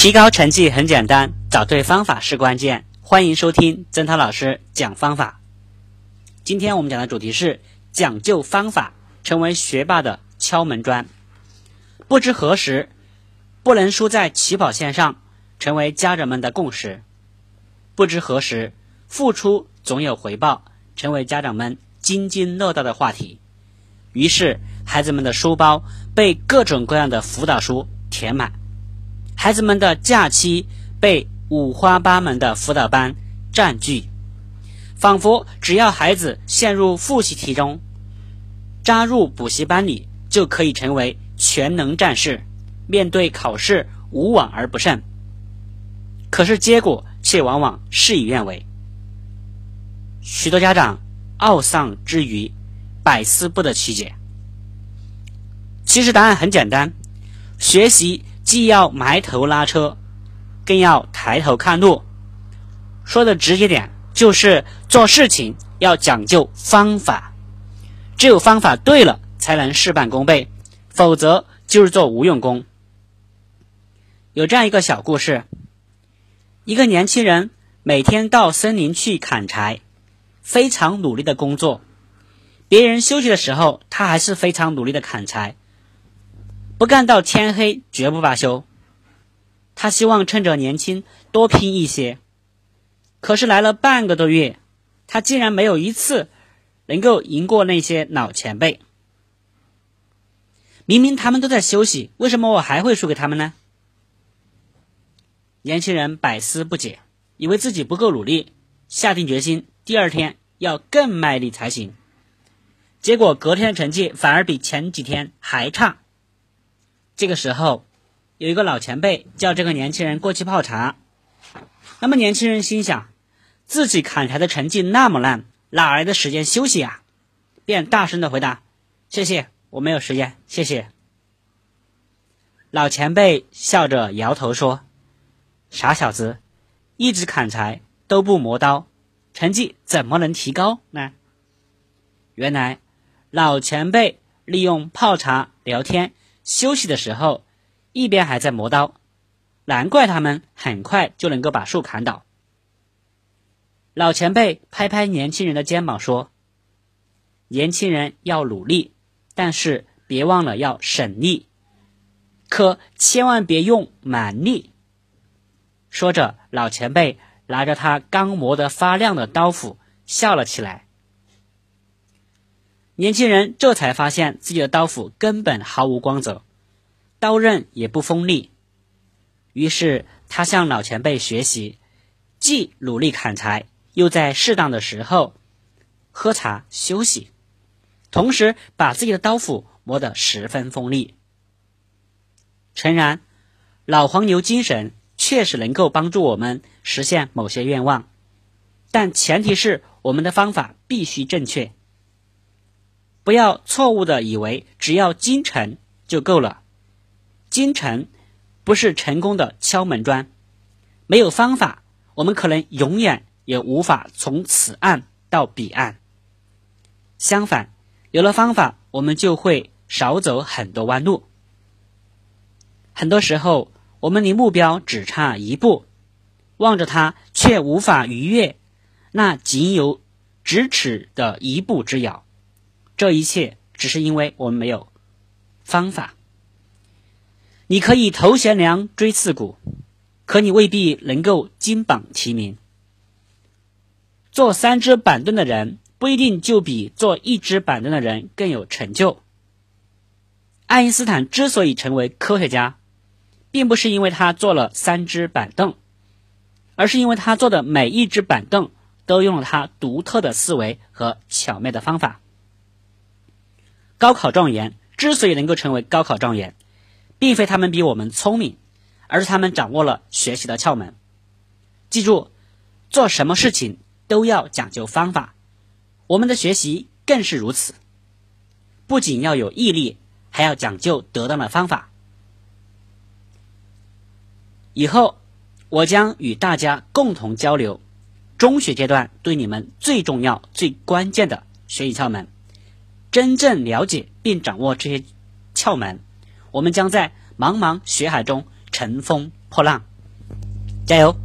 提高成绩很简单，找对方法是关键。欢迎收听曾涛老师讲方法。今天我们讲的主题是讲究方法，成为学霸的敲门砖。不知何时，不能输在起跑线上，成为家长们的共识。不知何时，付出总有回报，成为家长们津津乐道的话题。于是，孩子们的书包被各种各样的辅导书填满。孩子们的假期被五花八门的辅导班占据，仿佛只要孩子陷入复习题中，扎入补习班里就可以成为全能战士，面对考试无往而不胜。可是结果却往往事与愿违，许多家长懊丧之余，百思不得其解。其实答案很简单，学习。既要埋头拉车，更要抬头看路。说的直接点，就是做事情要讲究方法。只有方法对了，才能事半功倍，否则就是做无用功。有这样一个小故事：一个年轻人每天到森林去砍柴，非常努力的工作。别人休息的时候，他还是非常努力的砍柴。不干到天黑，绝不罢休。他希望趁着年轻多拼一些，可是来了半个多月，他竟然没有一次能够赢过那些老前辈。明明他们都在休息，为什么我还会输给他们呢？年轻人百思不解，以为自己不够努力，下定决心第二天要更卖力才行。结果隔天的成绩反而比前几天还差。这个时候，有一个老前辈叫这个年轻人过去泡茶。那么年轻人心想，自己砍柴的成绩那么烂，哪来的时间休息啊？便大声的回答：“谢谢，我没有时间，谢谢。”老前辈笑着摇头说：“傻小子，一直砍柴都不磨刀，成绩怎么能提高呢？”原来，老前辈利用泡茶聊天。休息的时候，一边还在磨刀，难怪他们很快就能够把树砍倒。老前辈拍拍年轻人的肩膀说：“年轻人要努力，但是别忘了要省力，可千万别用蛮力。”说着，老前辈拿着他刚磨得发亮的刀斧笑了起来。年轻人这才发现自己的刀斧根本毫无光泽，刀刃也不锋利。于是他向老前辈学习，既努力砍柴，又在适当的时候喝茶休息，同时把自己的刀斧磨得十分锋利。诚然，老黄牛精神确实能够帮助我们实现某些愿望，但前提是我们的方法必须正确。不要错误的以为只要精诚就够了，精诚不是成功的敲门砖。没有方法，我们可能永远也无法从此岸到彼岸。相反，有了方法，我们就会少走很多弯路。很多时候，我们离目标只差一步，望着它却无法逾越，那仅有咫尺的一步之遥。这一切只是因为我们没有方法。你可以头悬梁锥刺股，可你未必能够金榜题名。做三只板凳的人不一定就比做一只板凳的人更有成就。爱因斯坦之所以成为科学家，并不是因为他做了三只板凳，而是因为他做的每一只板凳都用了他独特的思维和巧妙的方法。高考状元之所以能够成为高考状元，并非他们比我们聪明，而是他们掌握了学习的窍门。记住，做什么事情都要讲究方法，我们的学习更是如此。不仅要有毅力，还要讲究得当的方法。以后我将与大家共同交流中学阶段对你们最重要、最关键的学习窍门。真正了解并掌握这些窍门，我们将在茫茫学海中乘风破浪。加油！